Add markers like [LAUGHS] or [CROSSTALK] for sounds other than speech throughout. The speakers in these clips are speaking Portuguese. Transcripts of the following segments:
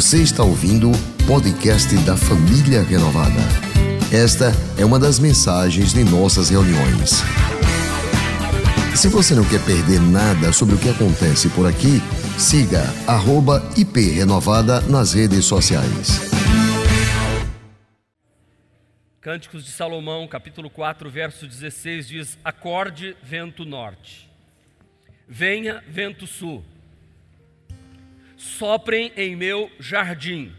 Você está ouvindo o podcast da Família Renovada. Esta é uma das mensagens de nossas reuniões. Se você não quer perder nada sobre o que acontece por aqui, siga @iprenovada nas redes sociais. Cânticos de Salomão, capítulo 4, verso 16 diz: Acorde vento norte, venha vento sul, soprem em meu jardim,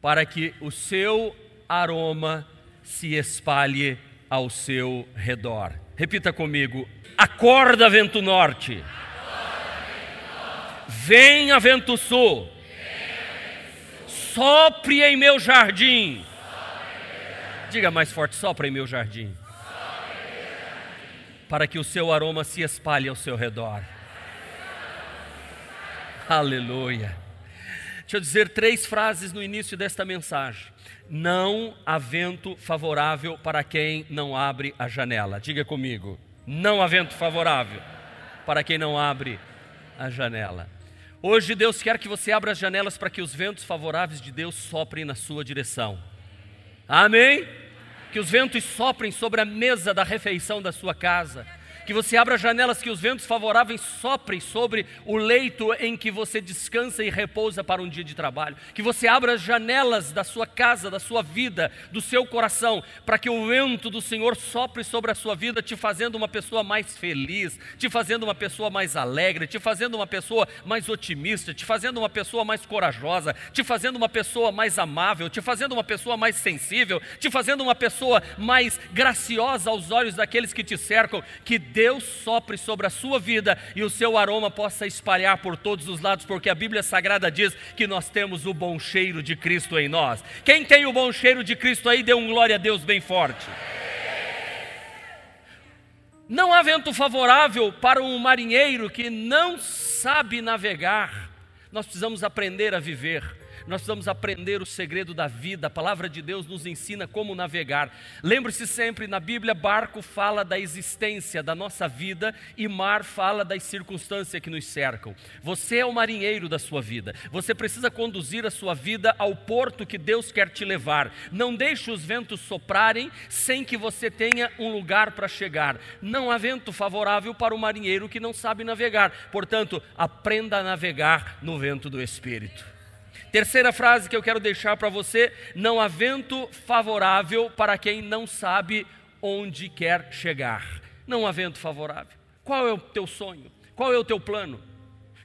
para que o seu aroma se espalhe ao seu redor. Repita comigo: Acorda vento norte, venha vento sul, sopre em meu jardim Diga mais forte, sopra em meu jardim. Para que o seu aroma se espalhe ao seu redor. Aleluia. Deixa eu dizer três frases no início desta mensagem. Não há vento favorável para quem não abre a janela. Diga comigo. Não há vento favorável para quem não abre a janela. Hoje Deus quer que você abra as janelas para que os ventos favoráveis de Deus soprem na sua direção. Amém? Que os ventos soprem sobre a mesa da refeição da sua casa que você abra janelas que os ventos favoráveis soprem sobre o leito em que você descansa e repousa para um dia de trabalho, que você abra as janelas da sua casa, da sua vida, do seu coração, para que o vento do Senhor sopre sobre a sua vida, te fazendo uma pessoa mais feliz, te fazendo uma pessoa mais alegre, te fazendo uma pessoa mais otimista, te fazendo uma pessoa mais corajosa, te fazendo uma pessoa mais amável, te fazendo uma pessoa mais sensível, te fazendo uma pessoa mais graciosa aos olhos daqueles que te cercam, que sopre sobre a sua vida e o seu aroma possa espalhar por todos os lados, porque a Bíblia Sagrada diz que nós temos o bom cheiro de Cristo em nós. Quem tem o bom cheiro de Cristo aí, dê um glória a Deus bem forte. Não há vento favorável para um marinheiro que não sabe navegar. Nós precisamos aprender a viver nós precisamos aprender o segredo da vida. A palavra de Deus nos ensina como navegar. Lembre-se sempre, na Bíblia, barco fala da existência da nossa vida e mar fala das circunstâncias que nos cercam. Você é o marinheiro da sua vida. Você precisa conduzir a sua vida ao porto que Deus quer te levar. Não deixe os ventos soprarem sem que você tenha um lugar para chegar. Não há vento favorável para o marinheiro que não sabe navegar. Portanto, aprenda a navegar no vento do Espírito. Terceira frase que eu quero deixar para você: não há vento favorável para quem não sabe onde quer chegar. Não há vento favorável. Qual é o teu sonho? Qual é o teu plano?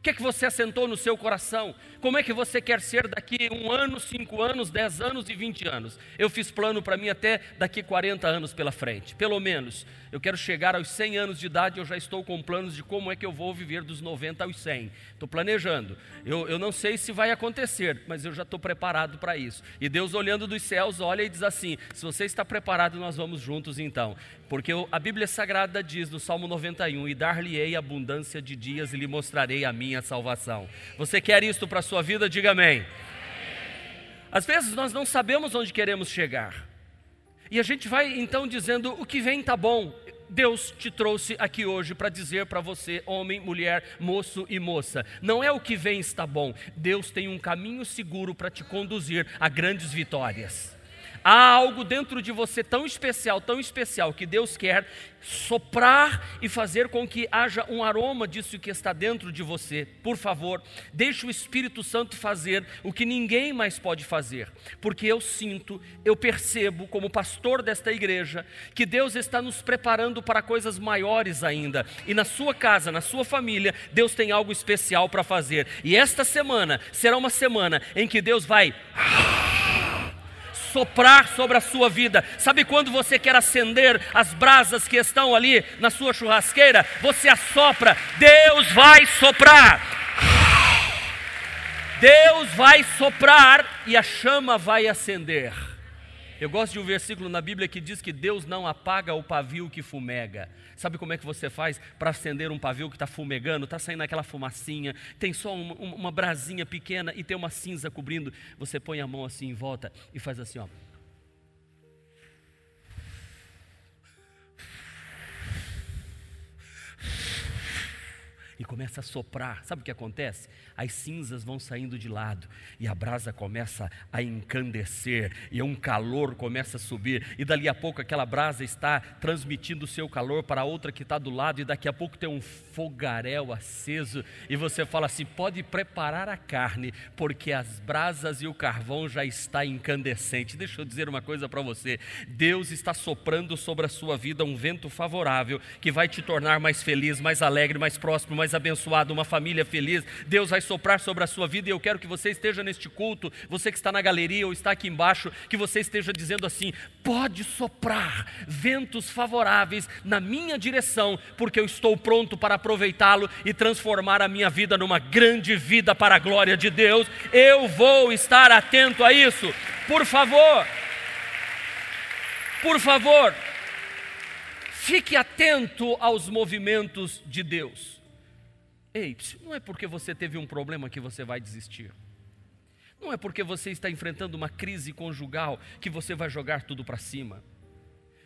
Que é que você assentou no seu coração? Como é que você quer ser daqui um ano, cinco anos, dez anos e vinte anos? Eu fiz plano para mim até daqui 40 anos pela frente, pelo menos. Eu quero chegar aos 100 anos de idade, eu já estou com planos de como é que eu vou viver dos 90 aos 100. Estou planejando. Eu, eu não sei se vai acontecer, mas eu já estou preparado para isso. E Deus, olhando dos céus, olha e diz assim: se você está preparado, nós vamos juntos então. Porque a Bíblia Sagrada diz no Salmo 91: E dar-lhe-ei abundância de dias e lhe mostrarei a minha salvação. Você quer isto para a sua vida? Diga amém. Às vezes nós não sabemos onde queremos chegar. E a gente vai então dizendo: o que vem está bom, Deus te trouxe aqui hoje para dizer para você, homem, mulher, moço e moça, não é o que vem está bom, Deus tem um caminho seguro para te conduzir a grandes vitórias. Há algo dentro de você tão especial, tão especial, que Deus quer soprar e fazer com que haja um aroma disso que está dentro de você. Por favor, deixe o Espírito Santo fazer o que ninguém mais pode fazer, porque eu sinto, eu percebo, como pastor desta igreja, que Deus está nos preparando para coisas maiores ainda. E na sua casa, na sua família, Deus tem algo especial para fazer. E esta semana será uma semana em que Deus vai soprar sobre a sua vida. Sabe quando você quer acender as brasas que estão ali na sua churrasqueira? Você assopra, Deus vai soprar. Deus vai soprar e a chama vai acender. Eu gosto de um versículo na Bíblia que diz que Deus não apaga o pavio que fumega. Sabe como é que você faz para acender um pavio que está fumegando? Está saindo aquela fumacinha, tem só uma, uma brasinha pequena e tem uma cinza cobrindo. Você põe a mão assim em volta e faz assim, ó. E começa a soprar. Sabe o que acontece? As cinzas vão saindo de lado e a brasa começa a encandecer e um calor começa a subir e dali a pouco aquela brasa está transmitindo o seu calor para a outra que está do lado e daqui a pouco tem um fogaréu aceso e você fala assim: pode preparar a carne porque as brasas e o carvão já está incandescente. Deixa eu dizer uma coisa para você: Deus está soprando sobre a sua vida um vento favorável que vai te tornar mais feliz, mais alegre, mais próximo, mais abençoado, uma família feliz. Deus vai soprar sobre a sua vida e eu quero que você esteja neste culto, você que está na galeria ou está aqui embaixo, que você esteja dizendo assim: pode soprar ventos favoráveis na minha direção, porque eu estou pronto para aproveitá-lo e transformar a minha vida numa grande vida para a glória de Deus. Eu vou estar atento a isso. Por favor, por favor, fique atento aos movimentos de Deus. Ei, não é porque você teve um problema que você vai desistir. Não é porque você está enfrentando uma crise conjugal que você vai jogar tudo para cima.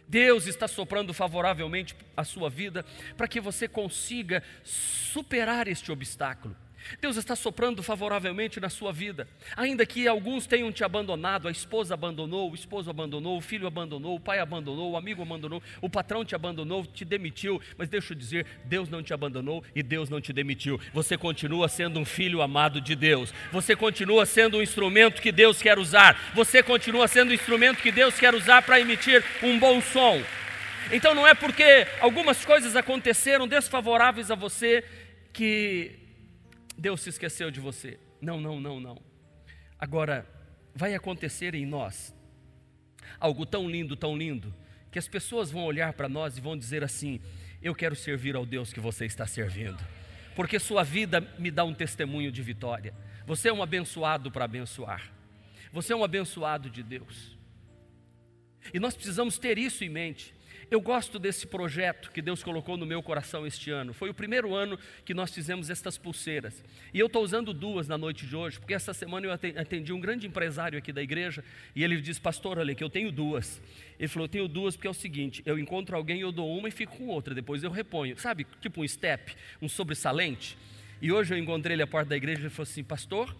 Deus está soprando favoravelmente a sua vida para que você consiga superar este obstáculo. Deus está soprando favoravelmente na sua vida. Ainda que alguns tenham te abandonado, a esposa abandonou, o esposo abandonou, o filho abandonou, o pai abandonou, o amigo abandonou, o patrão te abandonou, te demitiu. Mas deixa eu dizer: Deus não te abandonou e Deus não te demitiu. Você continua sendo um filho amado de Deus. Você continua sendo um instrumento que Deus quer usar. Você continua sendo um instrumento que Deus quer usar para emitir um bom som. Então não é porque algumas coisas aconteceram desfavoráveis a você que Deus se esqueceu de você. Não, não, não, não. Agora, vai acontecer em nós algo tão lindo, tão lindo, que as pessoas vão olhar para nós e vão dizer assim: Eu quero servir ao Deus que você está servindo, porque sua vida me dá um testemunho de vitória. Você é um abençoado para abençoar, você é um abençoado de Deus. E nós precisamos ter isso em mente. Eu gosto desse projeto que Deus colocou no meu coração este ano. Foi o primeiro ano que nós fizemos estas pulseiras. E eu estou usando duas na noite de hoje, porque essa semana eu atendi um grande empresário aqui da igreja e ele disse: Pastor, olha que eu tenho duas. Ele falou: Eu tenho duas porque é o seguinte: eu encontro alguém, eu dou uma e fico com outra, depois eu reponho. Sabe, tipo um step, um sobressalente. E hoje eu encontrei ele à porta da igreja e ele falou assim: Pastor,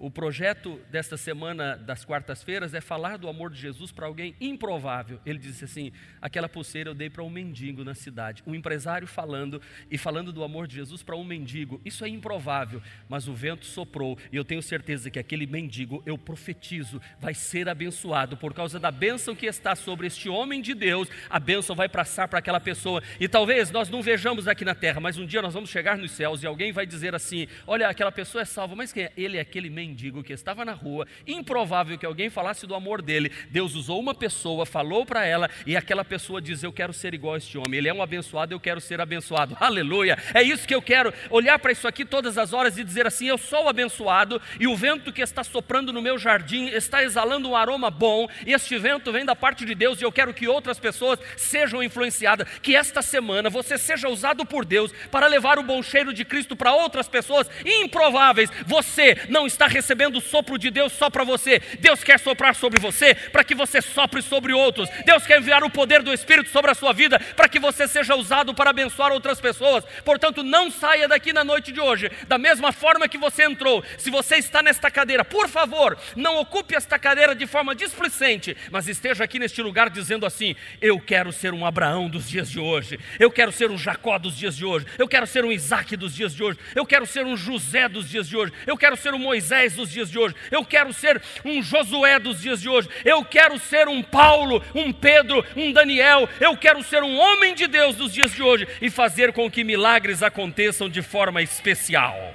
o projeto desta semana das quartas-feiras é falar do amor de Jesus para alguém improvável. Ele disse assim: aquela pulseira eu dei para um mendigo na cidade. Um empresário falando e falando do amor de Jesus para um mendigo. Isso é improvável, mas o vento soprou e eu tenho certeza que aquele mendigo, eu profetizo, vai ser abençoado por causa da bênção que está sobre este homem de Deus. A bênção vai passar para aquela pessoa. E talvez nós não vejamos aqui na terra, mas um dia nós vamos chegar nos céus e alguém vai dizer assim: olha, aquela pessoa é salva, mas quem é? Ele é aquele mendigo mendigo que estava na rua, improvável que alguém falasse do amor dele. Deus usou uma pessoa, falou para ela, e aquela pessoa diz: Eu quero ser igual a este homem. Ele é um abençoado, eu quero ser abençoado. [LAUGHS] Aleluia! É isso que eu quero, olhar para isso aqui todas as horas e dizer assim: Eu sou abençoado, e o vento que está soprando no meu jardim está exalando um aroma bom, e este vento vem da parte de Deus, e eu quero que outras pessoas sejam influenciadas. Que esta semana você seja usado por Deus para levar o bom cheiro de Cristo para outras pessoas improváveis. Você não está recebendo recebendo o sopro de Deus só para você. Deus quer soprar sobre você para que você sopre sobre outros. Deus quer enviar o poder do Espírito sobre a sua vida para que você seja usado para abençoar outras pessoas. Portanto, não saia daqui na noite de hoje da mesma forma que você entrou. Se você está nesta cadeira, por favor, não ocupe esta cadeira de forma displicente, mas esteja aqui neste lugar dizendo assim: Eu quero ser um Abraão dos dias de hoje. Eu quero ser um Jacó dos dias de hoje. Eu quero ser um Isaac dos dias de hoje. Eu quero ser um José dos dias de hoje. Eu quero ser um Moisés Moisés dos dias de hoje, eu quero ser um Josué dos dias de hoje, eu quero ser um Paulo, um Pedro, um Daniel, eu quero ser um homem de Deus dos dias de hoje e fazer com que milagres aconteçam de forma especial.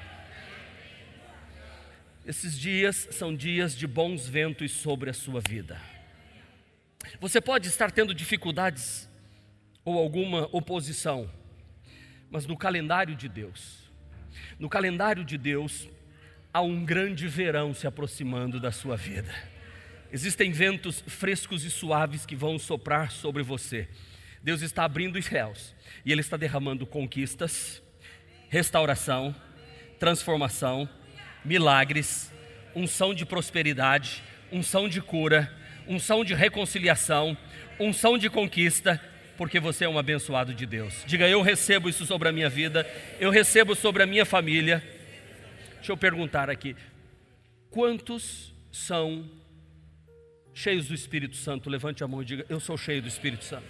Esses dias são dias de bons ventos sobre a sua vida. Você pode estar tendo dificuldades ou alguma oposição, mas no calendário de Deus, no calendário de Deus, há um grande verão se aproximando da sua vida. Existem ventos frescos e suaves que vão soprar sobre você. Deus está abrindo os céus e Ele está derramando conquistas, restauração, transformação, milagres, unção de prosperidade, unção de cura, unção de reconciliação, unção de conquista, porque você é um abençoado de Deus. Diga, eu recebo isso sobre a minha vida, eu recebo sobre a minha família. Deixa eu perguntar aqui: quantos são cheios do Espírito Santo? Levante a mão e diga, eu sou cheio do Espírito Santo.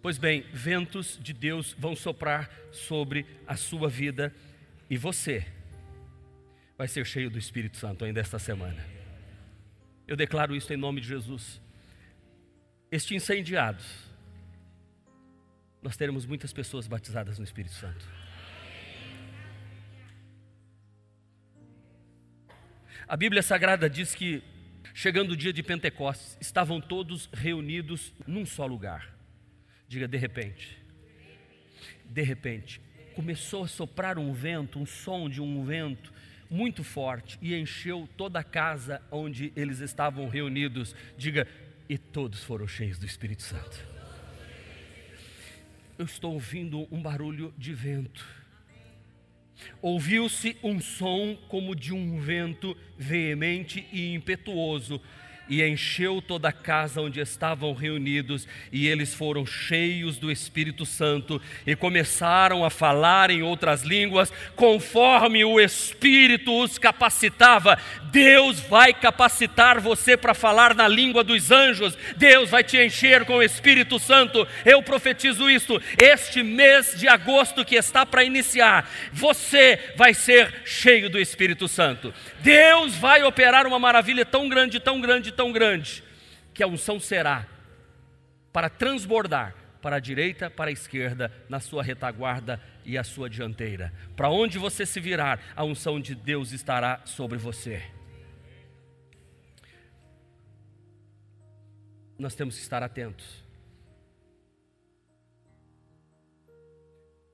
Pois bem, ventos de Deus vão soprar sobre a sua vida e você vai ser cheio do Espírito Santo ainda esta semana. Eu declaro isso em nome de Jesus. Este incendiados, nós teremos muitas pessoas batizadas no Espírito Santo. A Bíblia Sagrada diz que, chegando o dia de Pentecostes, estavam todos reunidos num só lugar. Diga de repente. De repente, começou a soprar um vento, um som de um vento muito forte e encheu toda a casa onde eles estavam reunidos. Diga, e todos foram cheios do Espírito Santo. Eu estou ouvindo um barulho de vento. Ouviu-se um som como de um vento veemente e impetuoso e encheu toda a casa onde estavam reunidos, e eles foram cheios do Espírito Santo e começaram a falar em outras línguas, conforme o Espírito os capacitava. Deus vai capacitar você para falar na língua dos anjos, Deus vai te encher com o Espírito Santo. Eu profetizo isso, este mês de agosto que está para iniciar, você vai ser cheio do Espírito Santo. Deus vai operar uma maravilha tão grande, tão grande, tão grande, que a unção será para transbordar para a direita, para a esquerda, na sua retaguarda e a sua dianteira. Para onde você se virar, a unção de Deus estará sobre você. Nós temos que estar atentos.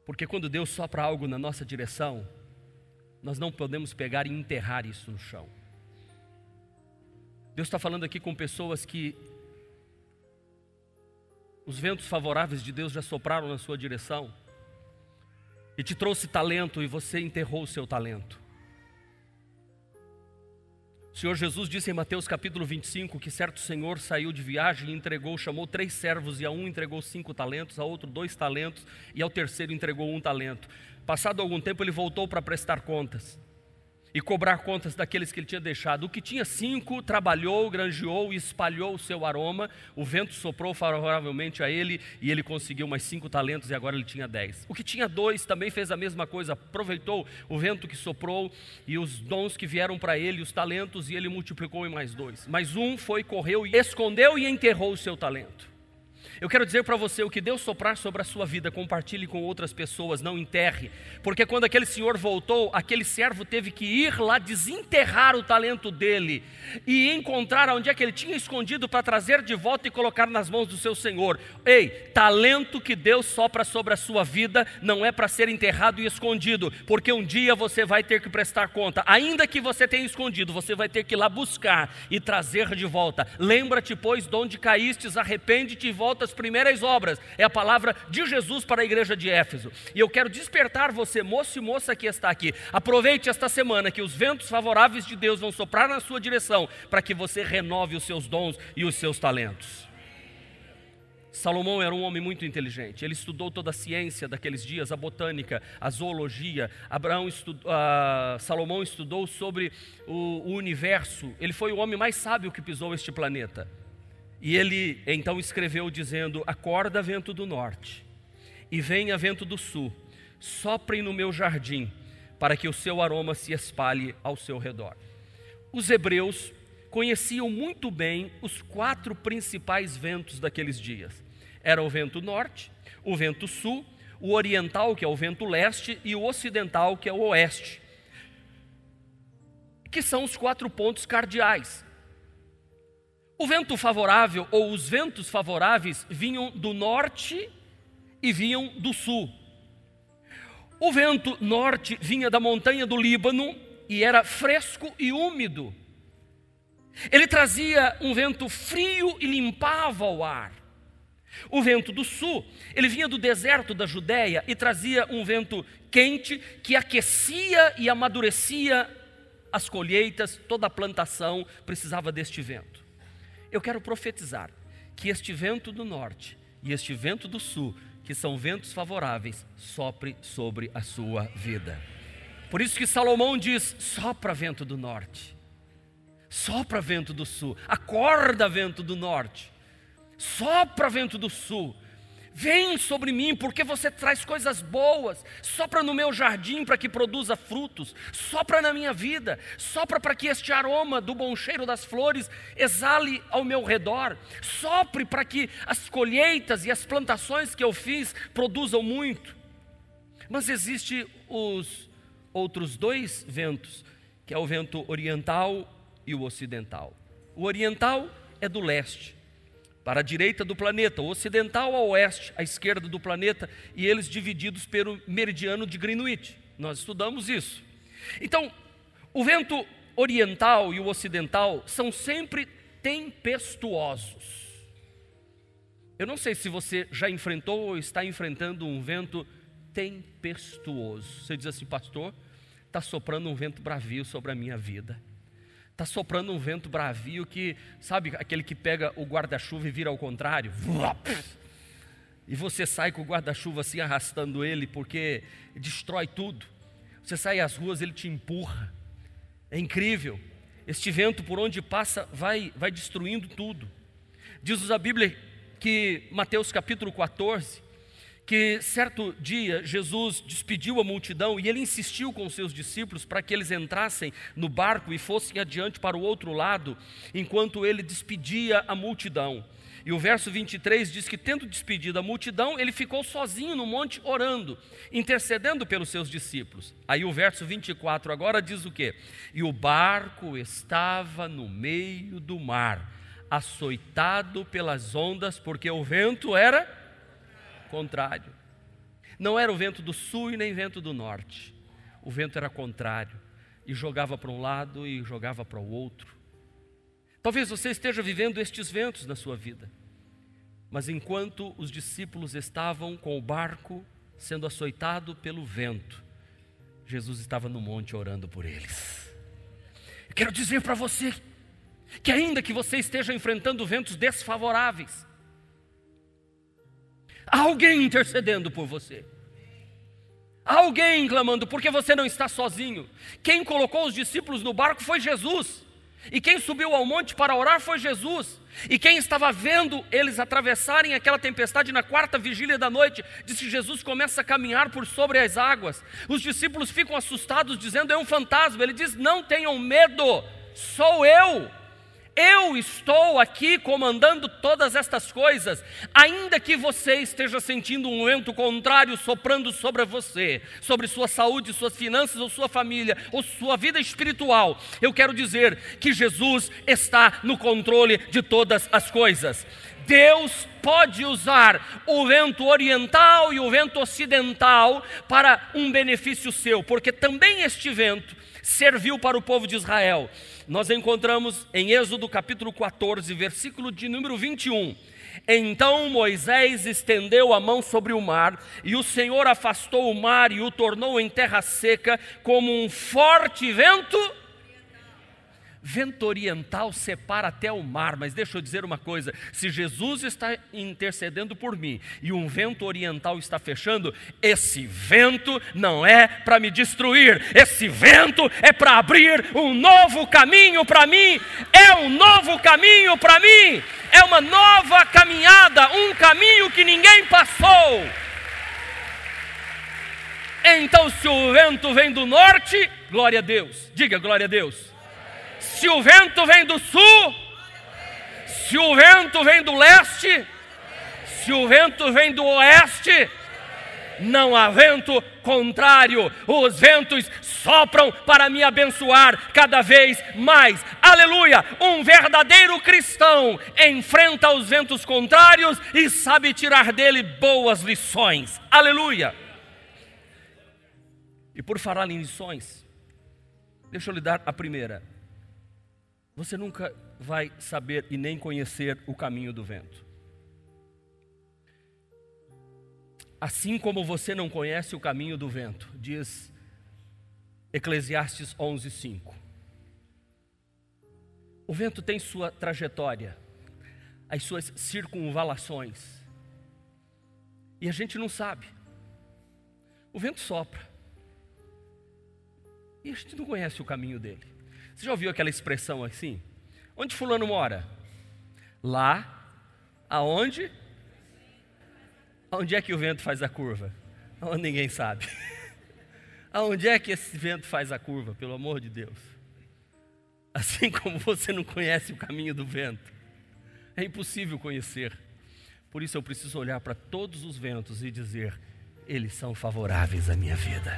Porque quando Deus sopra algo na nossa direção, nós não podemos pegar e enterrar isso no chão. Deus está falando aqui com pessoas que os ventos favoráveis de Deus já sopraram na sua direção e te trouxe talento e você enterrou o seu talento. O Senhor Jesus disse em Mateus capítulo 25 que certo senhor saiu de viagem e entregou, chamou três servos, e a um entregou cinco talentos, a outro dois talentos, e ao terceiro entregou um talento. Passado algum tempo, ele voltou para prestar contas e cobrar contas daqueles que ele tinha deixado. O que tinha cinco trabalhou, granjeou e espalhou o seu aroma. O vento soprou favoravelmente a ele e ele conseguiu mais cinco talentos e agora ele tinha dez. O que tinha dois também fez a mesma coisa, aproveitou o vento que soprou e os dons que vieram para ele, os talentos, e ele multiplicou em mais dois. Mas um foi, correu e escondeu e enterrou o seu talento. Eu quero dizer para você: o que Deus soprar sobre a sua vida, compartilhe com outras pessoas, não enterre, porque quando aquele senhor voltou, aquele servo teve que ir lá desenterrar o talento dele e encontrar onde é que ele tinha escondido para trazer de volta e colocar nas mãos do seu senhor. Ei, talento que Deus sopra sobre a sua vida não é para ser enterrado e escondido, porque um dia você vai ter que prestar conta, ainda que você tenha escondido, você vai ter que ir lá buscar e trazer de volta. Lembra-te, pois, de onde caístes, arrepende-te e volta das primeiras obras, é a palavra de Jesus para a igreja de Éfeso. E eu quero despertar você, moço e moça que está aqui. Aproveite esta semana que os ventos favoráveis de Deus vão soprar na sua direção para que você renove os seus dons e os seus talentos. Salomão era um homem muito inteligente. Ele estudou toda a ciência daqueles dias, a botânica, a zoologia. Abraão estudou, uh, Salomão estudou sobre o, o universo. Ele foi o homem mais sábio que pisou este planeta. E ele então escreveu dizendo: Acorda, vento do norte, e venha, vento do sul, soprem no meu jardim, para que o seu aroma se espalhe ao seu redor. Os hebreus conheciam muito bem os quatro principais ventos daqueles dias: era o vento norte, o vento sul, o oriental, que é o vento leste, e o ocidental, que é o oeste, que são os quatro pontos cardeais o vento favorável ou os ventos favoráveis vinham do norte e vinham do sul. O vento norte vinha da montanha do Líbano e era fresco e úmido. Ele trazia um vento frio e limpava o ar. O vento do sul, ele vinha do deserto da Judéia e trazia um vento quente que aquecia e amadurecia as colheitas, toda a plantação precisava deste vento. Eu quero profetizar que este vento do norte e este vento do sul, que são ventos favoráveis, sopre sobre a sua vida. Por isso que Salomão diz: sopra vento do norte, sopra vento do sul, acorda vento do norte, sopra vento do sul. Vem sobre mim, porque você traz coisas boas. Sopra no meu jardim para que produza frutos. Sopra na minha vida. Sopra para que este aroma do bom cheiro das flores exale ao meu redor. Sopre para que as colheitas e as plantações que eu fiz produzam muito. Mas existe os outros dois ventos, que é o vento oriental e o ocidental. O oriental é do leste, para a direita do planeta, ocidental ao oeste, à esquerda do planeta, e eles divididos pelo meridiano de Greenwich. Nós estudamos isso. Então, o vento oriental e o ocidental são sempre tempestuosos. Eu não sei se você já enfrentou ou está enfrentando um vento tempestuoso. Você diz assim, pastor, está soprando um vento bravio sobre a minha vida. Está soprando um vento bravio que, sabe, aquele que pega o guarda-chuva e vira ao contrário? E você sai com o guarda-chuva assim arrastando ele, porque destrói tudo. Você sai às ruas, ele te empurra. É incrível. Este vento, por onde passa, vai, vai destruindo tudo. Diz a Bíblia que, Mateus capítulo 14, que certo dia Jesus despediu a multidão e ele insistiu com seus discípulos para que eles entrassem no barco e fossem adiante para o outro lado, enquanto ele despedia a multidão. E o verso 23 diz que, tendo despedido a multidão, ele ficou sozinho no monte orando, intercedendo pelos seus discípulos. Aí o verso 24 agora diz o quê? E o barco estava no meio do mar, açoitado pelas ondas, porque o vento era contrário. Não era o vento do sul e nem vento do norte. O vento era contrário e jogava para um lado e jogava para o outro. Talvez você esteja vivendo estes ventos na sua vida. Mas enquanto os discípulos estavam com o barco sendo açoitado pelo vento, Jesus estava no monte orando por eles. Eu quero dizer para você que ainda que você esteja enfrentando ventos desfavoráveis, Alguém intercedendo por você. Alguém clamando, porque você não está sozinho. Quem colocou os discípulos no barco foi Jesus. E quem subiu ao monte para orar foi Jesus. E quem estava vendo eles atravessarem aquela tempestade na quarta vigília da noite, disse que Jesus começa a caminhar por sobre as águas. Os discípulos ficam assustados, dizendo: É um fantasma. Ele diz: Não tenham medo, sou eu. Eu estou aqui comandando todas estas coisas, ainda que você esteja sentindo um vento contrário soprando sobre você, sobre sua saúde, suas finanças, ou sua família, ou sua vida espiritual. Eu quero dizer que Jesus está no controle de todas as coisas. Deus pode usar o vento oriental e o vento ocidental para um benefício seu, porque também este vento serviu para o povo de Israel nós encontramos em Êxodo capítulo 14, versículo de número 21. Então Moisés estendeu a mão sobre o mar, e o Senhor afastou o mar e o tornou em terra seca, como um forte vento Vento oriental separa até o mar, mas deixa eu dizer uma coisa: se Jesus está intercedendo por mim e um vento oriental está fechando, esse vento não é para me destruir, esse vento é para abrir um novo caminho para mim, é um novo caminho para mim, é uma nova caminhada, um caminho que ninguém passou. Então, se o vento vem do norte, glória a Deus, diga glória a Deus. Se o vento vem do sul, se o vento vem do leste, se o vento vem do oeste, não há vento contrário, os ventos sopram para me abençoar cada vez mais. Aleluia! Um verdadeiro cristão enfrenta os ventos contrários e sabe tirar dele boas lições. Aleluia! E por falar em lições, deixa eu lhe dar a primeira. Você nunca vai saber e nem conhecer o caminho do vento. Assim como você não conhece o caminho do vento, diz Eclesiastes 11:5. O vento tem sua trajetória. as suas circunvalações. E a gente não sabe. O vento sopra. E a gente não conhece o caminho dele. Você já ouviu aquela expressão assim? Onde fulano mora? Lá, aonde? Aonde é que o vento faz a curva? Onde ninguém sabe. [LAUGHS] Aonde é que esse vento faz a curva, pelo amor de Deus? Assim como você não conhece o caminho do vento, é impossível conhecer. Por isso eu preciso olhar para todos os ventos e dizer: eles são favoráveis à minha vida.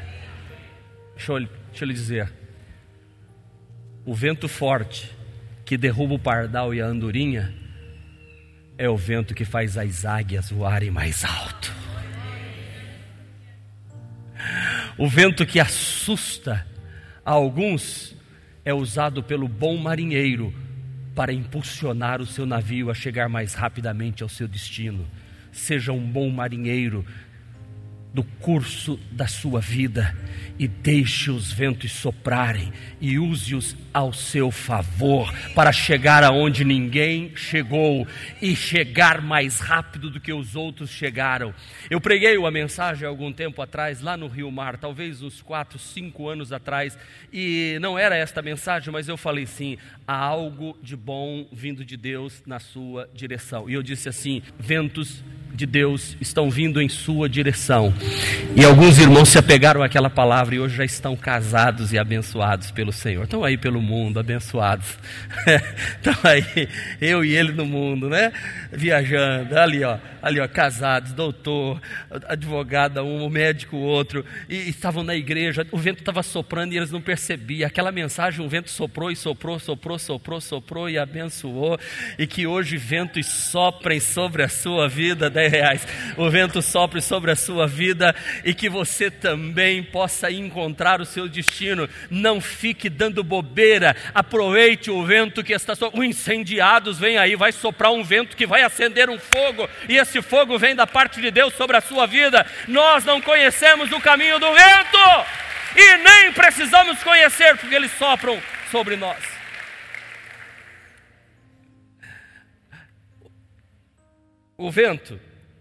Deixa eu, deixa eu lhe dizer: o vento forte que derruba o pardal e a andorinha é o vento que faz as águias voarem mais alto. O vento que assusta a alguns é usado pelo bom marinheiro para impulsionar o seu navio a chegar mais rapidamente ao seu destino. Seja um bom marinheiro do curso da sua vida e deixe os ventos soprarem e use-os ao seu favor para chegar aonde ninguém chegou e chegar mais rápido do que os outros chegaram. Eu preguei uma mensagem algum tempo atrás lá no Rio Mar, talvez uns quatro, cinco anos atrás, e não era esta mensagem, mas eu falei sim: há algo de bom vindo de Deus na sua direção. E eu disse assim: ventos de Deus estão vindo em sua direção. E alguns irmãos se apegaram àquela palavra e hoje já estão casados e abençoados pelo Senhor. Estão aí pelo mundo, abençoados. [LAUGHS] estão aí, eu e ele no mundo, né? Viajando, ali ó, ali ó, casados, doutor, advogada, um médico, outro, e estavam na igreja, o vento estava soprando e eles não percebiam. Aquela mensagem, o vento soprou e soprou, soprou, soprou, soprou e abençoou. E que hoje ventos soprem sobre a sua vida, 10 reais. O vento sopre sobre a sua vida e que você também possa encontrar o seu destino. Não fique dando bobeira, aproveite o vento que está soprando. O incendiados vem aí, vai soprar um vento que vai acender um fogo, e esse fogo vem da parte de Deus sobre a sua vida. Nós não conhecemos o caminho do vento e nem precisamos conhecer, porque eles sopram sobre nós. O vento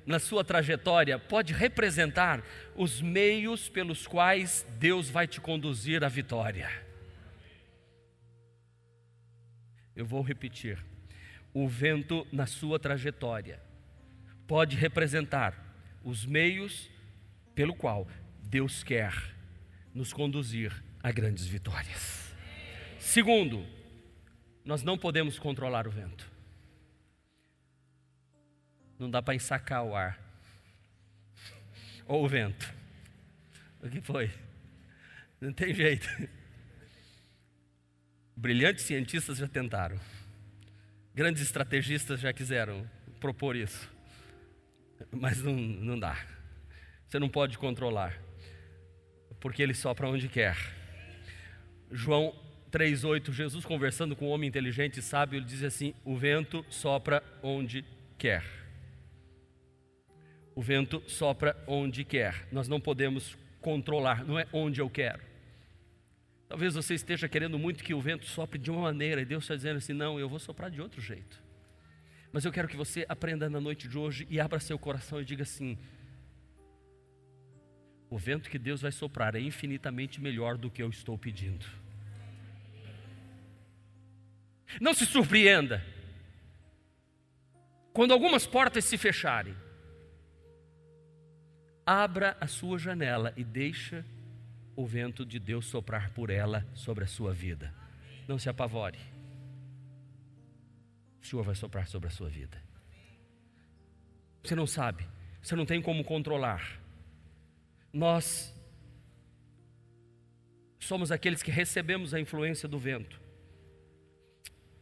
na sua trajetória pode representar os meios pelos quais Deus vai te conduzir à vitória. Eu vou repetir. O vento na sua trajetória pode representar os meios pelo qual Deus quer nos conduzir a grandes vitórias. Segundo, nós não podemos controlar o vento. Não dá para ensacar o ar. Ou o vento. O que foi? Não tem jeito. Brilhantes cientistas já tentaram. Grandes estrategistas já quiseram propor isso. Mas não, não dá. Você não pode controlar. Porque ele sopra onde quer. João 3,8, Jesus conversando com um homem inteligente e sábio, ele diz assim: O vento sopra onde quer. O vento sopra onde quer. Nós não podemos controlar, não é onde eu quero. Talvez você esteja querendo muito que o vento sopre de uma maneira e Deus está dizendo assim: não, eu vou soprar de outro jeito. Mas eu quero que você aprenda na noite de hoje e abra seu coração e diga assim: o vento que Deus vai soprar é infinitamente melhor do que eu estou pedindo. Não se surpreenda quando algumas portas se fecharem abra a sua janela e deixa o vento de Deus soprar por ela sobre a sua vida. Não se apavore. O Senhor vai soprar sobre a sua vida. Você não sabe, você não tem como controlar. Nós somos aqueles que recebemos a influência do vento.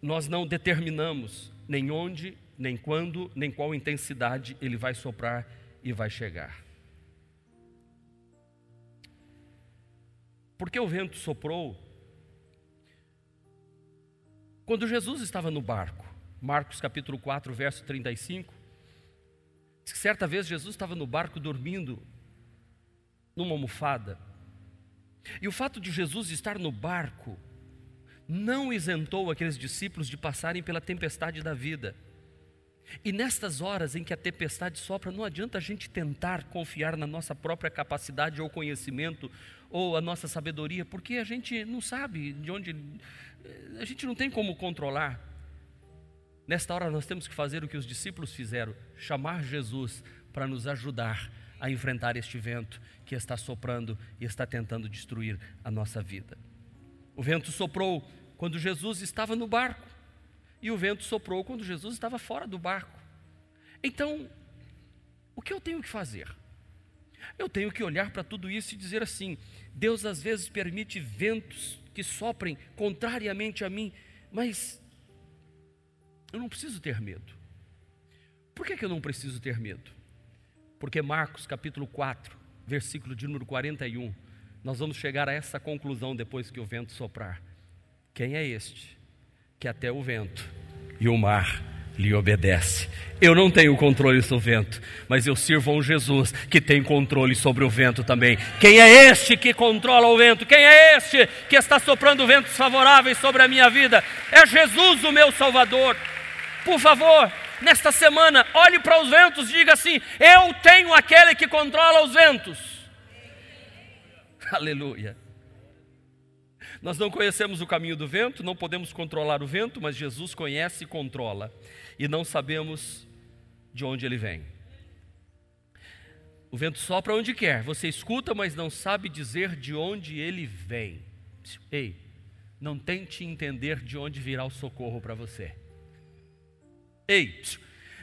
Nós não determinamos nem onde, nem quando, nem qual intensidade ele vai soprar e vai chegar. Porque o vento soprou. Quando Jesus estava no barco, Marcos capítulo 4, verso 35, diz que certa vez Jesus estava no barco dormindo numa almofada. E o fato de Jesus estar no barco não isentou aqueles discípulos de passarem pela tempestade da vida. E nestas horas em que a tempestade sopra, não adianta a gente tentar confiar na nossa própria capacidade ou conhecimento ou a nossa sabedoria, porque a gente não sabe de onde, a gente não tem como controlar. Nesta hora nós temos que fazer o que os discípulos fizeram: chamar Jesus para nos ajudar a enfrentar este vento que está soprando e está tentando destruir a nossa vida. O vento soprou quando Jesus estava no barco, e o vento soprou quando Jesus estava fora do barco. Então, o que eu tenho que fazer? Eu tenho que olhar para tudo isso e dizer assim: Deus às vezes permite ventos que soprem contrariamente a mim, mas eu não preciso ter medo. Por que, que eu não preciso ter medo? Porque Marcos capítulo 4, versículo de número 41, nós vamos chegar a essa conclusão depois que o vento soprar. Quem é este que até o vento e o mar lhe obedece. Eu não tenho controle sobre o vento, mas eu sirvo a um Jesus que tem controle sobre o vento também. Quem é este que controla o vento? Quem é este que está soprando ventos favoráveis sobre a minha vida? É Jesus, o meu Salvador. Por favor, nesta semana, olhe para os ventos e diga assim: Eu tenho aquele que controla os ventos. Aleluia. Nós não conhecemos o caminho do vento, não podemos controlar o vento, mas Jesus conhece e controla, e não sabemos de onde ele vem. O vento sopra onde quer, você escuta, mas não sabe dizer de onde ele vem. Ei, não tente entender de onde virá o socorro para você. Ei,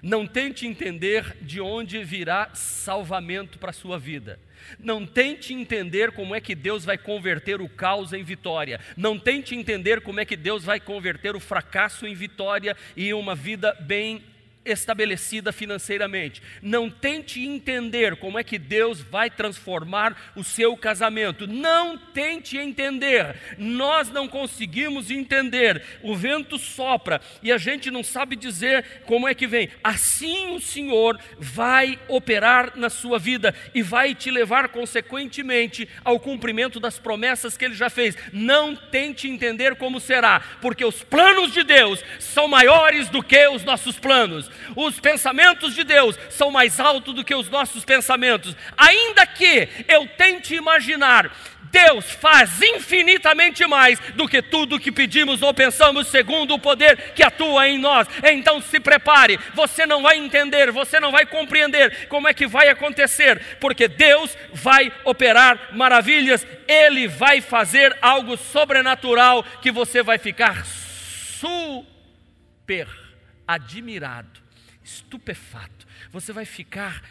não tente entender de onde virá salvamento para a sua vida. Não tente entender como é que Deus vai converter o caos em vitória. Não tente entender como é que Deus vai converter o fracasso em vitória e uma vida bem estabelecida financeiramente. Não tente entender como é que Deus vai transformar o seu casamento. Não tente entender. Nós não conseguimos entender. O vento sopra e a gente não sabe dizer como é que vem. Assim o Senhor vai operar na sua vida e vai te levar consequentemente ao cumprimento das promessas que ele já fez. Não tente entender como será, porque os planos de Deus são maiores do que os nossos planos. Os pensamentos de Deus são mais altos do que os nossos pensamentos. Ainda que eu tente imaginar, Deus faz infinitamente mais do que tudo que pedimos ou pensamos, segundo o poder que atua em nós. Então se prepare, você não vai entender, você não vai compreender como é que vai acontecer, porque Deus vai operar maravilhas, Ele vai fazer algo sobrenatural que você vai ficar super admirado estupefato, você vai ficar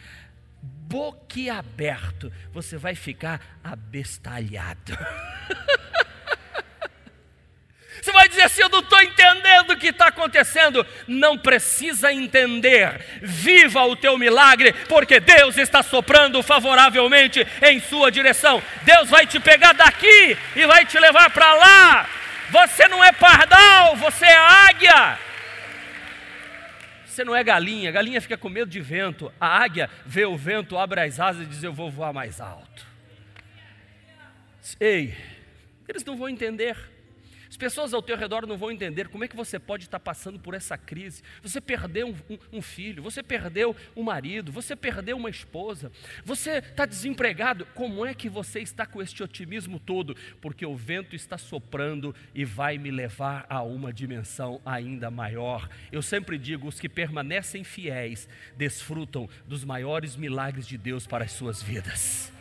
boquiaberto, você vai ficar abestalhado. [LAUGHS] Você vai dizer assim: Eu não estou entendendo o que está acontecendo. Não precisa entender. Viva o teu milagre, porque Deus está soprando favoravelmente em sua direção. Deus vai te pegar daqui e vai te levar para lá. Você não é pardal, você é águia. Você não é galinha, galinha fica com medo de vento. A águia vê o vento, abre as asas e diz: Eu vou voar mais alto. Ei, eles não vão entender. As pessoas ao teu redor não vão entender como é que você pode estar passando por essa crise. Você perdeu um, um, um filho, você perdeu um marido, você perdeu uma esposa, você está desempregado. Como é que você está com este otimismo todo? Porque o vento está soprando e vai me levar a uma dimensão ainda maior. Eu sempre digo: os que permanecem fiéis desfrutam dos maiores milagres de Deus para as suas vidas.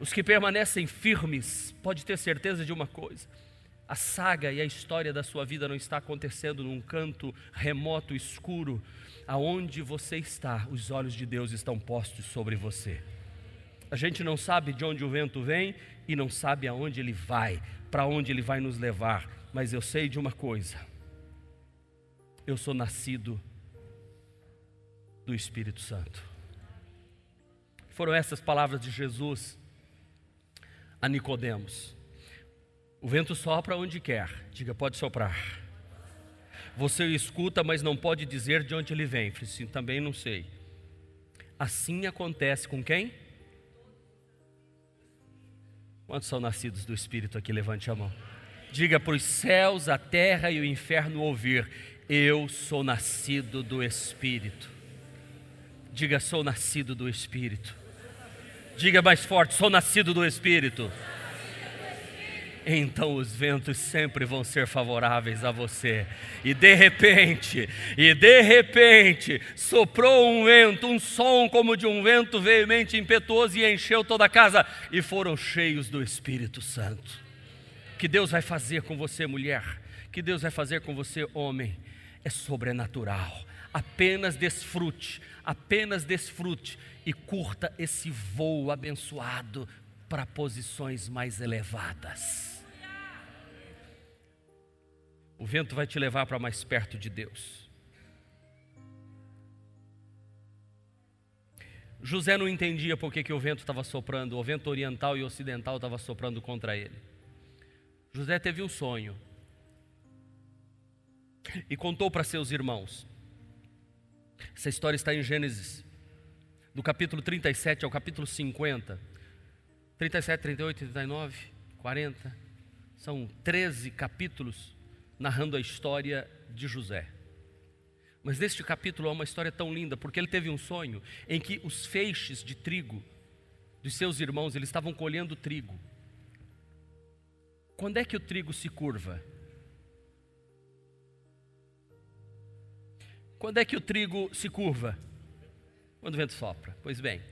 Os que permanecem firmes, pode ter certeza de uma coisa a saga e a história da sua vida não está acontecendo num canto remoto, escuro, aonde você está, os olhos de Deus estão postos sobre você. A gente não sabe de onde o vento vem e não sabe aonde ele vai, para onde ele vai nos levar, mas eu sei de uma coisa: eu sou nascido do Espírito Santo. Foram essas palavras de Jesus a Nicodemos. O vento sopra onde quer. Diga, pode soprar. Você escuta, mas não pode dizer de onde ele vem. Sim, também não sei. Assim acontece com quem? Quantos são nascidos do Espírito aqui? Levante a mão. Diga para os céus, a terra e o inferno ouvir. Eu sou nascido do Espírito. Diga, sou nascido do Espírito. Diga mais forte, sou nascido do Espírito. Então os ventos sempre vão ser favoráveis a você. E de repente, e de repente, soprou um vento, um som como de um vento veemente, impetuoso e encheu toda a casa. E foram cheios do Espírito Santo. Que Deus vai fazer com você, mulher? Que Deus vai fazer com você, homem? É sobrenatural. Apenas desfrute, apenas desfrute e curta esse voo abençoado para posições mais elevadas. O vento vai te levar para mais perto de Deus. José não entendia por que, que o vento estava soprando, o vento oriental e ocidental estava soprando contra ele. José teve um sonho e contou para seus irmãos. Essa história está em Gênesis, do capítulo 37 ao capítulo 50. 37, 38, 39, 40. São 13 capítulos narrando a história de José. Mas neste capítulo é uma história tão linda, porque ele teve um sonho em que os feixes de trigo dos seus irmãos, eles estavam colhendo trigo. Quando é que o trigo se curva? Quando é que o trigo se curva? Quando o vento sopra. Pois bem,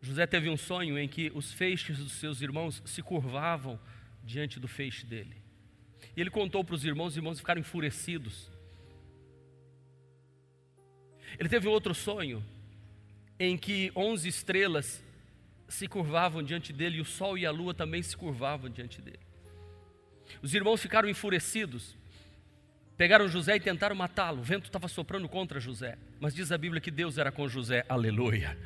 José teve um sonho em que os feixes dos seus irmãos se curvavam diante do feixe dele. E ele contou para os irmãos, os irmãos ficaram enfurecidos. Ele teve outro sonho em que onze estrelas se curvavam diante dele e o sol e a lua também se curvavam diante dele. Os irmãos ficaram enfurecidos Pegaram José e tentaram matá-lo. O vento estava soprando contra José. Mas diz a Bíblia que Deus era com José. Aleluia.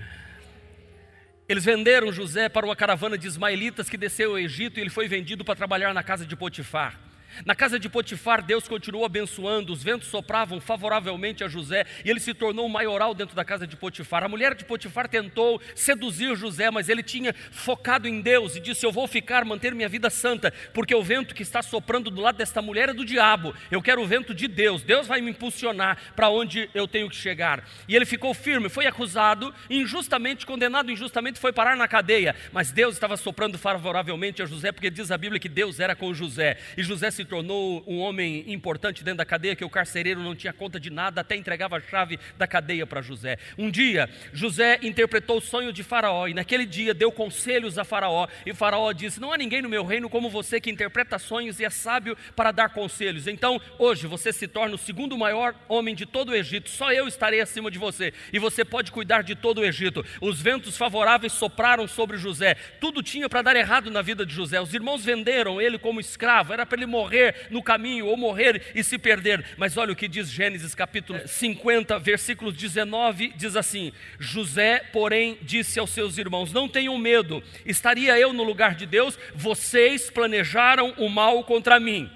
Eles venderam José para uma caravana de ismaelitas que desceu ao Egito e ele foi vendido para trabalhar na casa de Potifar. Na casa de Potifar, Deus continuou abençoando, os ventos sopravam favoravelmente a José e ele se tornou um maioral dentro da casa de Potifar. A mulher de Potifar tentou seduzir José, mas ele tinha focado em Deus e disse: Eu vou ficar, manter minha vida santa, porque o vento que está soprando do lado desta mulher é do diabo. Eu quero o vento de Deus, Deus vai me impulsionar para onde eu tenho que chegar. E ele ficou firme, foi acusado, injustamente, condenado injustamente, foi parar na cadeia, mas Deus estava soprando favoravelmente a José, porque diz a Bíblia que Deus era com José e José se tornou um homem importante dentro da cadeia, que o carcereiro não tinha conta de nada, até entregava a chave da cadeia para José. Um dia, José interpretou o sonho de Faraó, e naquele dia deu conselhos a Faraó, e Faraó disse: Não há ninguém no meu reino como você que interpreta sonhos e é sábio para dar conselhos. Então, hoje você se torna o segundo maior homem de todo o Egito, só eu estarei acima de você, e você pode cuidar de todo o Egito. Os ventos favoráveis sopraram sobre José, tudo tinha para dar errado na vida de José. Os irmãos venderam ele como escravo, era para ele morrer morrer no caminho, ou morrer e se perder. Mas olha o que diz Gênesis capítulo 50, versículo 19: diz assim: José, porém, disse aos seus irmãos: Não tenham medo, estaria eu no lugar de Deus, vocês planejaram o mal contra mim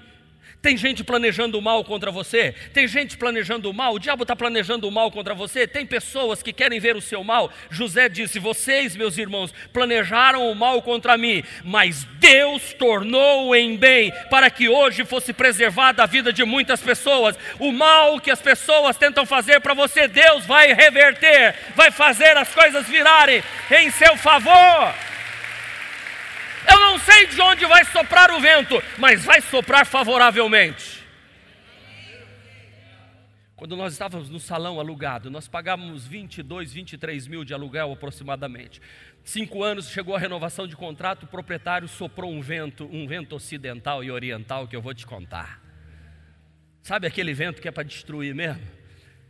tem gente planejando o mal contra você? Tem gente planejando o mal? O diabo está planejando o mal contra você? Tem pessoas que querem ver o seu mal? José disse: Vocês, meus irmãos, planejaram o mal contra mim, mas Deus tornou em bem para que hoje fosse preservada a vida de muitas pessoas. O mal que as pessoas tentam fazer para você, Deus vai reverter, vai fazer as coisas virarem em seu favor. Eu não sei de onde vai soprar o vento, mas vai soprar favoravelmente. Quando nós estávamos no salão alugado, nós pagávamos 22, 23 mil de aluguel aproximadamente. Cinco anos chegou a renovação de contrato, o proprietário soprou um vento, um vento ocidental e oriental que eu vou te contar. Sabe aquele vento que é para destruir mesmo?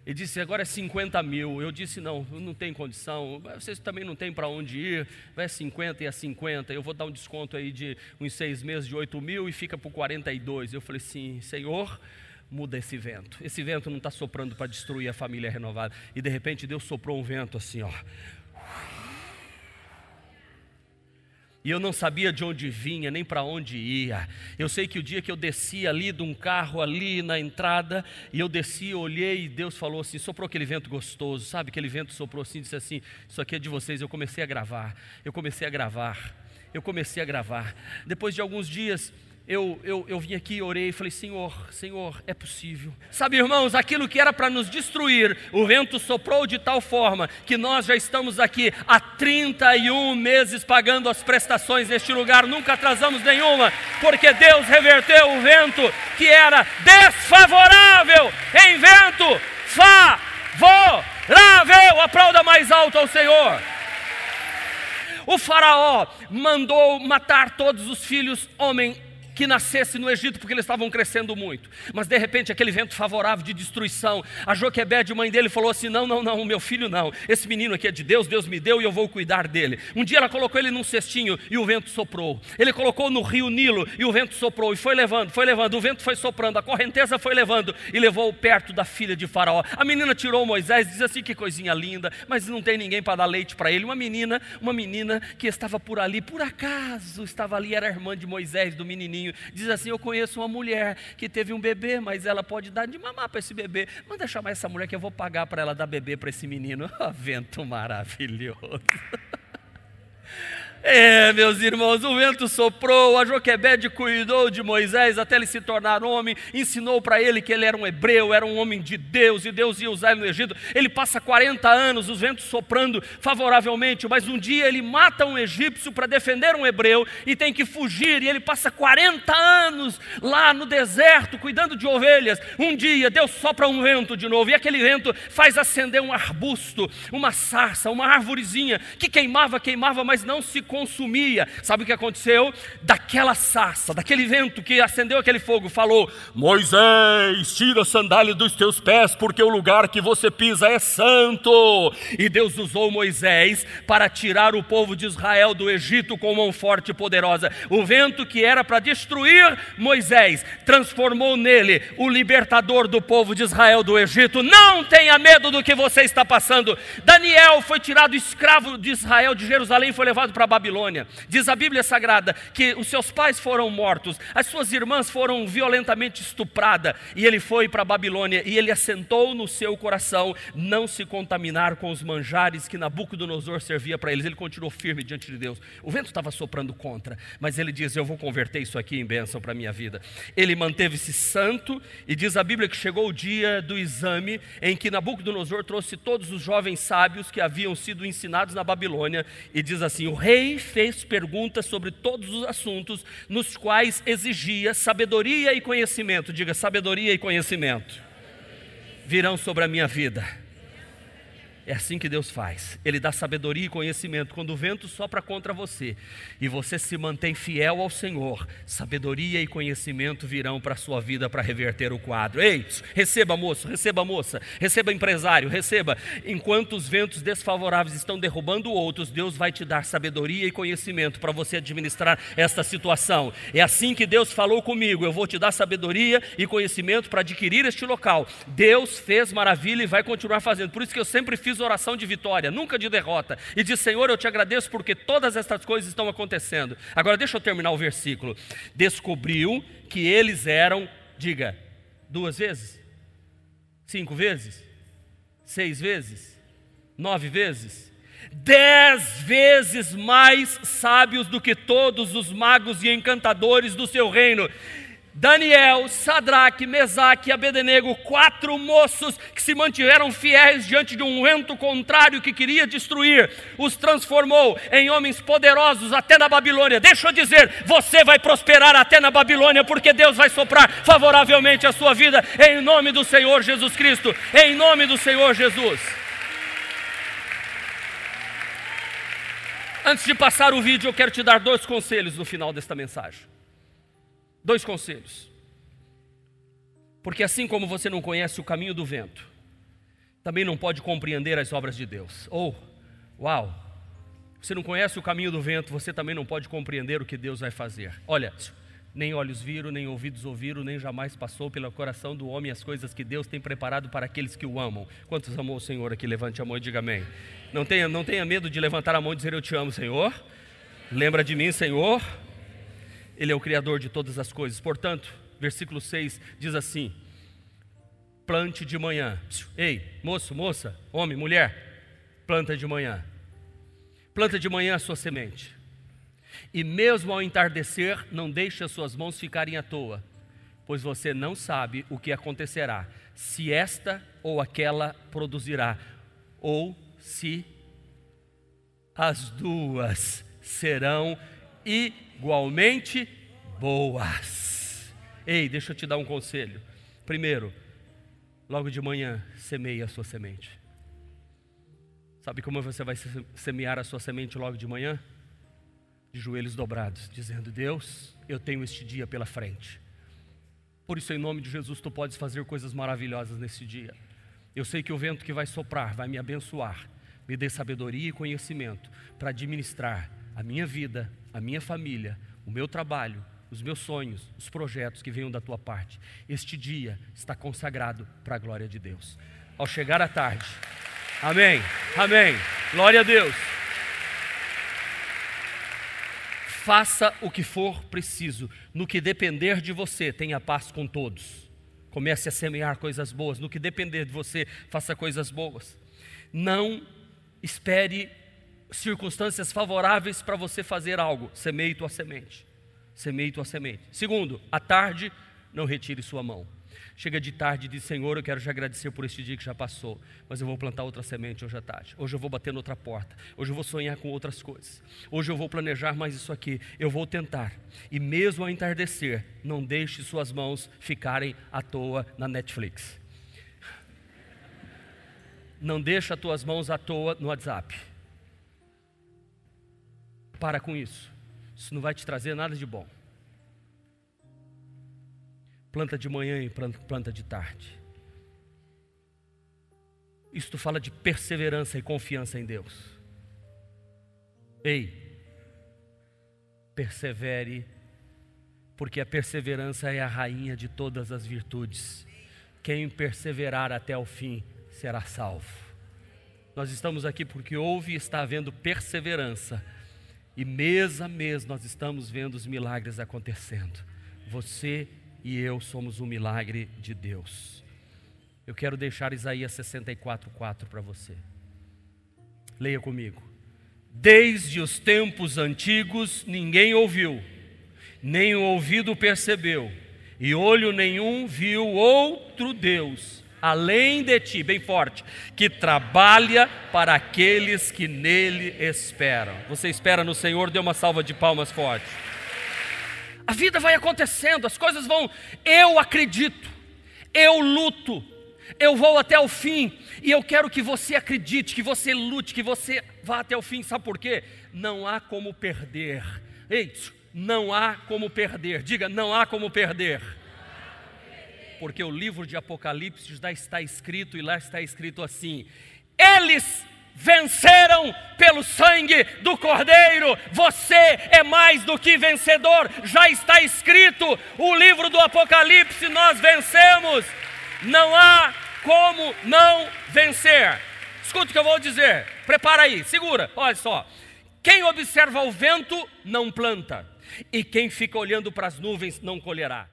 Ele disse, agora é 50 mil. Eu disse, não, não tem condição. Vocês também não têm para onde ir. Vai 50 e a 50. Eu vou dar um desconto aí de uns seis meses de 8 mil e fica por 42. Eu falei, sim, Senhor, muda esse vento. Esse vento não está soprando para destruir a família renovada. E de repente Deus soprou um vento assim, ó. E eu não sabia de onde vinha, nem para onde ia. Eu sei que o dia que eu desci ali de um carro ali na entrada, e eu desci, olhei e Deus falou assim: soprou aquele vento gostoso, sabe? Aquele vento soprou assim, disse assim: Isso aqui é de vocês. Eu comecei a gravar, eu comecei a gravar, eu comecei a gravar. Depois de alguns dias, eu, eu, eu vim aqui, orei e falei: Senhor, Senhor, é possível. Sabe, irmãos, aquilo que era para nos destruir, o vento soprou de tal forma que nós já estamos aqui há 31 meses pagando as prestações neste lugar, nunca atrasamos nenhuma, porque Deus reverteu o vento que era desfavorável em vento favorável. Aplauda mais alto ao Senhor. O Faraó mandou matar todos os filhos homem que nascesse no Egito, porque eles estavam crescendo muito. Mas de repente, aquele vento favorável de destruição, a Joquebede, mãe dele, falou assim: Não, não, não, meu filho não. Esse menino aqui é de Deus, Deus me deu e eu vou cuidar dele. Um dia ela colocou ele num cestinho e o vento soprou. Ele colocou no rio Nilo e o vento soprou e foi levando, foi levando. O vento foi soprando, a correnteza foi levando e levou perto da filha de Faraó. A menina tirou Moisés, diz assim: Que coisinha linda, mas não tem ninguém para dar leite para ele. Uma menina, uma menina que estava por ali, por acaso estava ali, era irmã de Moisés, do menininho diz assim: Eu conheço uma mulher que teve um bebê, mas ela pode dar de mamar para esse bebê. Manda chamar essa mulher que eu vou pagar para ela dar bebê para esse menino. [LAUGHS] Oh, vento maravilhoso. [LAUGHS] É, meus irmãos, o vento soprou, a Joquebede cuidou de Moisés até ele se tornar homem, ensinou para ele que ele era um hebreu, era um homem de Deus, e Deus ia usar ele no Egito. Ele passa 40 anos, os ventos soprando favoravelmente, mas um dia ele mata um egípcio para defender um hebreu e tem que fugir, e ele passa 40 anos lá no deserto, cuidando de ovelhas. Um dia Deus sopra um vento de novo, e aquele vento faz acender um arbusto, uma sarça, uma árvorezinha que queimava, queimava, mas não se consumia. Sabe o que aconteceu? Daquela sarça, daquele vento que acendeu aquele fogo, falou: Moisés, tira a sandália dos teus pés, porque o lugar que você pisa é santo. E Deus usou Moisés para tirar o povo de Israel do Egito com mão forte e poderosa. O vento que era para destruir Moisés transformou nele o libertador do povo de Israel do Egito. Não tenha medo do que você está passando. Daniel foi tirado escravo de Israel, de Jerusalém, e foi levado para Babilônia. Babilônia. Diz a Bíblia Sagrada que os seus pais foram mortos, as suas irmãs foram violentamente estupradas, e ele foi para Babilônia e ele assentou no seu coração não se contaminar com os manjares que Nabucodonosor servia para eles. Ele continuou firme diante de Deus. O vento estava soprando contra, mas ele diz: Eu vou converter isso aqui em bênção para a minha vida. Ele manteve-se santo, e diz a Bíblia que chegou o dia do exame em que Nabucodonosor trouxe todos os jovens sábios que haviam sido ensinados na Babilônia, e diz assim: O rei fez perguntas sobre todos os assuntos nos quais exigia sabedoria e conhecimento. Diga, sabedoria e conhecimento virão sobre a minha vida é assim que Deus faz. Ele dá sabedoria e conhecimento. Quando o vento sopra contra você e você se mantém fiel ao Senhor, sabedoria e conhecimento virão para a sua vida para reverter o quadro. Ei, receba, moço, receba, moça, receba, empresário, receba. Enquanto os ventos desfavoráveis estão derrubando outros, Deus vai te dar sabedoria e conhecimento para você administrar esta situação. É assim que Deus falou comigo: eu vou te dar sabedoria e conhecimento para adquirir este local. Deus fez maravilha e vai continuar fazendo. Por isso que eu sempre fiz fiz oração de vitória, nunca de derrota. E disse: Senhor, eu te agradeço porque todas estas coisas estão acontecendo. Agora deixa eu terminar o versículo. Descobriu que eles eram, diga, duas vezes? Cinco vezes? Seis vezes? Nove vezes? Dez vezes mais sábios do que todos os magos e encantadores do seu reino. Daniel, Sadraque, Mesaque e Abednego, quatro moços que se mantiveram fiéis diante de um vento contrário que queria destruir, os transformou em homens poderosos até na Babilônia. Deixa eu dizer, você vai prosperar até na Babilônia, porque Deus vai soprar favoravelmente a sua vida, em nome do Senhor Jesus Cristo, em nome do Senhor Jesus. Antes de passar o vídeo, eu quero te dar dois conselhos no final desta mensagem. Dois conselhos. Porque assim como você não conhece o caminho do vento, também não pode compreender as obras de Deus. Ou, uau, você não conhece o caminho do vento, você também não pode compreender o que Deus vai fazer. Olha, nem olhos viram, nem ouvidos ouviram, nem jamais passou pelo coração do homem as coisas que Deus tem preparado para aqueles que o amam. Quantos amou o Senhor aqui? Levante a mão e diga amém. Não tenha, não tenha medo de levantar a mão e dizer eu te amo, Senhor. Lembra de mim, Senhor. Ele é o Criador de todas as coisas. Portanto, versículo 6 diz assim: plante de manhã. Ei, moço, moça, homem, mulher, planta de manhã. Planta de manhã a sua semente. E mesmo ao entardecer, não deixe as suas mãos ficarem à toa, pois você não sabe o que acontecerá, se esta ou aquela produzirá, ou se as duas serão igualmente boas. Ei, deixa eu te dar um conselho. Primeiro, logo de manhã, semeie a sua semente. Sabe como você vai semear a sua semente logo de manhã? De joelhos dobrados, dizendo: Deus, eu tenho este dia pela frente. Por isso, em nome de Jesus, tu podes fazer coisas maravilhosas nesse dia. Eu sei que o vento que vai soprar vai me abençoar, me dê sabedoria e conhecimento para administrar a minha vida, a minha família, o meu trabalho, os meus sonhos, os projetos que venham da tua parte. Este dia está consagrado para a glória de Deus. Ao chegar à tarde, Amém. Amém. Glória a Deus. Faça o que for preciso. No que depender de você, tenha paz com todos. Comece a semear coisas boas. No que depender de você, faça coisas boas. Não espere circunstâncias favoráveis para você fazer algo. Semeie tua semente. Semeie tua semente. Segundo, à tarde, não retire sua mão. Chega de tarde e diz: Senhor, eu quero te agradecer por este dia que já passou, mas eu vou plantar outra semente hoje à tarde. Hoje eu vou bater noutra porta. Hoje eu vou sonhar com outras coisas. Hoje eu vou planejar mais isso aqui. Eu vou tentar. E mesmo ao entardecer, não deixe suas mãos ficarem à toa na Netflix. Não deixe as tuas mãos à toa no WhatsApp. Para com isso. Isso não vai te trazer nada de bom planta de manhã e planta de tarde. Isto fala de perseverança e confiança em Deus. Ei, persevere, porque a perseverança é a rainha de todas as virtudes. Quem perseverar até o fim será salvo. Nós estamos aqui porque houve e está havendo perseverança, e mês a mês nós estamos vendo os milagres acontecendo. Você e eu somos um milagre de Deus. Eu quero deixar Isaías 64:4 para você. Leia comigo. Desde os tempos antigos ninguém ouviu, nem o ouvido percebeu, e olho nenhum viu outro Deus além de ti, bem forte, que trabalha para aqueles que nele esperam. Você espera no Senhor, dê uma salva de palmas forte. A vida vai acontecendo, as coisas vão. Eu acredito, eu luto, eu vou até o fim, e eu quero que você acredite, que você lute, que você vá até o fim, sabe por quê? Não há como perder. Ei, não há como perder, diga, não há como perder. Porque o livro de Apocalipse já está escrito, e lá está escrito assim: eles venceram pelo sangue do Cordeiro. Você é mais do que vencedor, já está escrito. O livro do Apocalipse nós vencemos. Não há como não vencer. Escuta o que eu vou dizer. Prepara aí, segura. Olha só. Quem observa o vento não planta, e quem fica olhando para as nuvens não colherá.